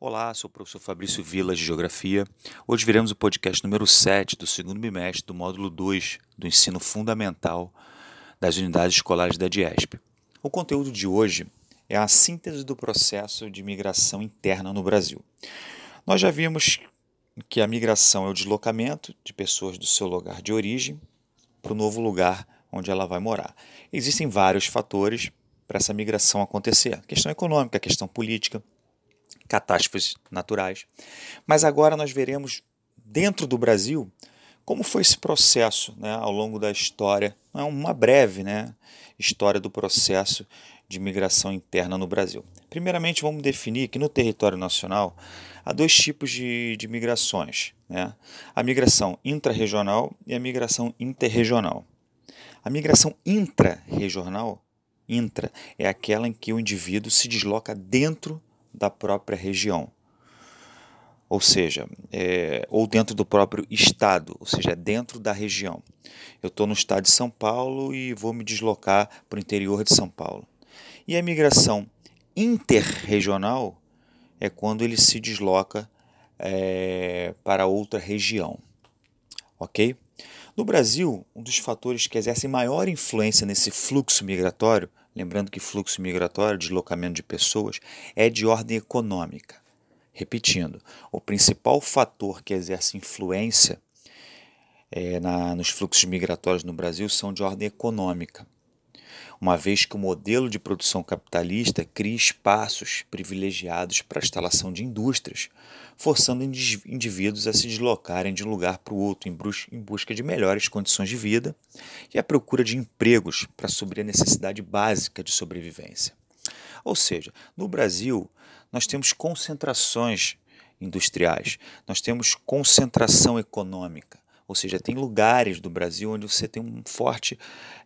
Olá, sou o professor Fabrício Vilas de Geografia. Hoje veremos o podcast número 7 do segundo bimestre do módulo 2 do ensino fundamental das unidades escolares da DIESP. O conteúdo de hoje é a síntese do processo de migração interna no Brasil. Nós já vimos que a migração é o deslocamento de pessoas do seu lugar de origem para o novo lugar onde ela vai morar. Existem vários fatores para essa migração acontecer: questão econômica, questão política, catástrofes naturais. Mas agora nós veremos dentro do Brasil como foi esse processo né, ao longo da história, é uma breve né, história do processo de migração interna no Brasil. Primeiramente, vamos definir que no território nacional há dois tipos de, de migrações: né? a migração intrarregional e a migração interregional. A migração intra-regional intra é aquela em que o indivíduo se desloca dentro da própria região, ou seja, é, ou dentro do próprio estado, ou seja, dentro da região. Eu estou no estado de São Paulo e vou me deslocar para o interior de São Paulo. E a migração interregional é quando ele se desloca é, para outra região. Ok? No Brasil, um dos fatores que exercem maior influência nesse fluxo migratório Lembrando que fluxo migratório, deslocamento de pessoas, é de ordem econômica. Repetindo, o principal fator que exerce influência é, na, nos fluxos migratórios no Brasil são de ordem econômica uma vez que o modelo de produção capitalista cria espaços privilegiados para a instalação de indústrias, forçando indivíduos a se deslocarem de um lugar para o outro em busca de melhores condições de vida e a procura de empregos para suprir a necessidade básica de sobrevivência. Ou seja, no Brasil, nós temos concentrações industriais, nós temos concentração econômica, ou seja, tem lugares do Brasil onde você tem um forte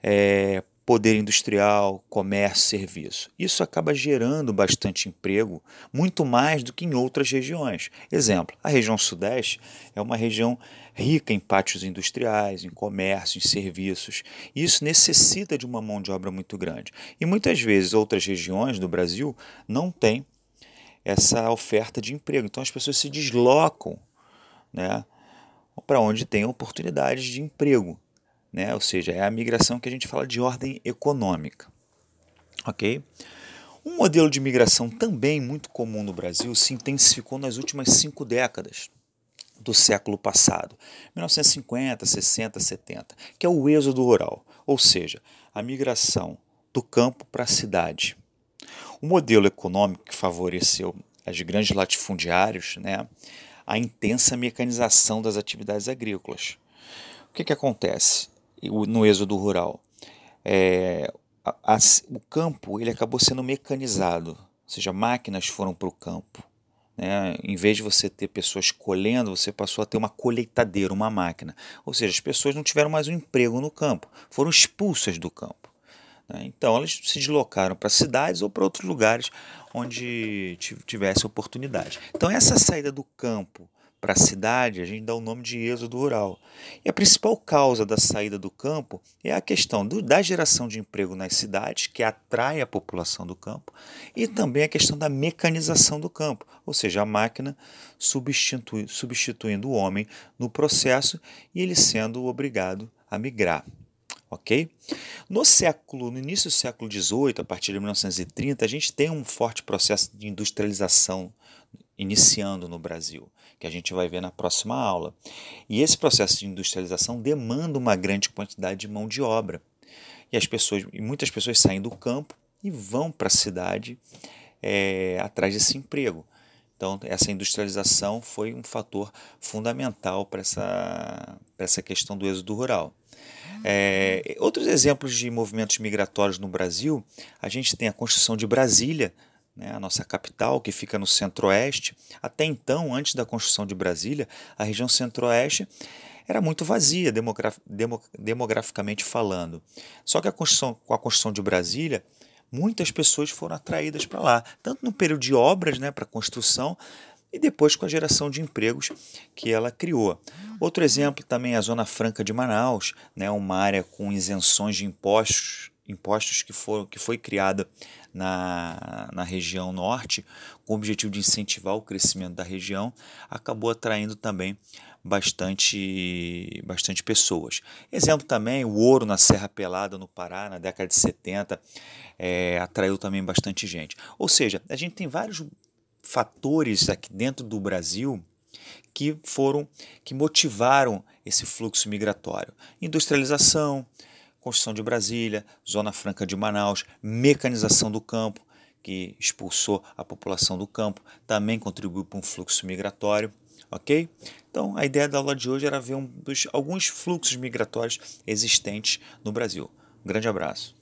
é, poder industrial, comércio, serviço. Isso acaba gerando bastante emprego, muito mais do que em outras regiões. Exemplo, a região Sudeste é uma região rica em pátios industriais, em comércio, em serviços. Isso necessita de uma mão de obra muito grande. E muitas vezes outras regiões do Brasil não têm essa oferta de emprego. Então as pessoas se deslocam né, para onde tem oportunidades de emprego né? ou seja, é a migração que a gente fala de ordem econômica. Ok? Um modelo de migração também muito comum no Brasil se intensificou nas últimas cinco décadas do século passado, 1950, 60, 70, que é o êxodo rural, ou seja, a migração do campo para a cidade. O modelo econômico que favoreceu as grandes latifundiários, né, a intensa mecanização das atividades agrícolas. O que, que acontece? No êxodo rural. É, a, a, o campo ele acabou sendo mecanizado, ou seja, máquinas foram para o campo. Né? Em vez de você ter pessoas colhendo, você passou a ter uma colheitadeira, uma máquina. Ou seja, as pessoas não tiveram mais um emprego no campo, foram expulsas do campo. Né? Então elas se deslocaram para cidades ou para outros lugares onde tivesse oportunidade. Então essa saída do campo para a cidade, a gente dá o nome de êxodo rural. E a principal causa da saída do campo é a questão do, da geração de emprego nas cidades, que atrai a população do campo, e também a questão da mecanização do campo, ou seja, a máquina substitui, substituindo o homem no processo e ele sendo obrigado a migrar. Ok? No século, no início do século XVIII, a partir de 1930, a gente tem um forte processo de industrialização iniciando no Brasil, que a gente vai ver na próxima aula. E esse processo de industrialização demanda uma grande quantidade de mão de obra. E as pessoas, e muitas pessoas saem do campo e vão para a cidade é, atrás desse emprego. Então, essa industrialização foi um fator fundamental para essa, essa questão do êxodo rural. É, outros exemplos de movimentos migratórios no Brasil, a gente tem a construção de Brasília né, a nossa capital, que fica no centro-oeste. Até então, antes da construção de Brasília, a região centro-oeste era muito vazia, demograf demograficamente falando. Só que a construção, com a construção de Brasília, muitas pessoas foram atraídas para lá, tanto no período de obras né, para construção, e depois com a geração de empregos que ela criou. Outro exemplo também é a Zona Franca de Manaus, né, uma área com isenções de impostos impostos que, foram, que foi criada na, na região norte, com o objetivo de incentivar o crescimento da região, acabou atraindo também bastante, bastante pessoas. Exemplo também, o ouro na Serra Pelada, no Pará, na década de 70, é, atraiu também bastante gente. Ou seja, a gente tem vários fatores aqui dentro do Brasil que foram, que motivaram esse fluxo migratório. Industrialização, construção de Brasília, Zona Franca de Manaus, mecanização do campo, que expulsou a população do campo, também contribuiu para um fluxo migratório ok? Então, a ideia da aula de hoje era ver um alguns fluxos migratórios existentes no Brasil. Um grande abraço.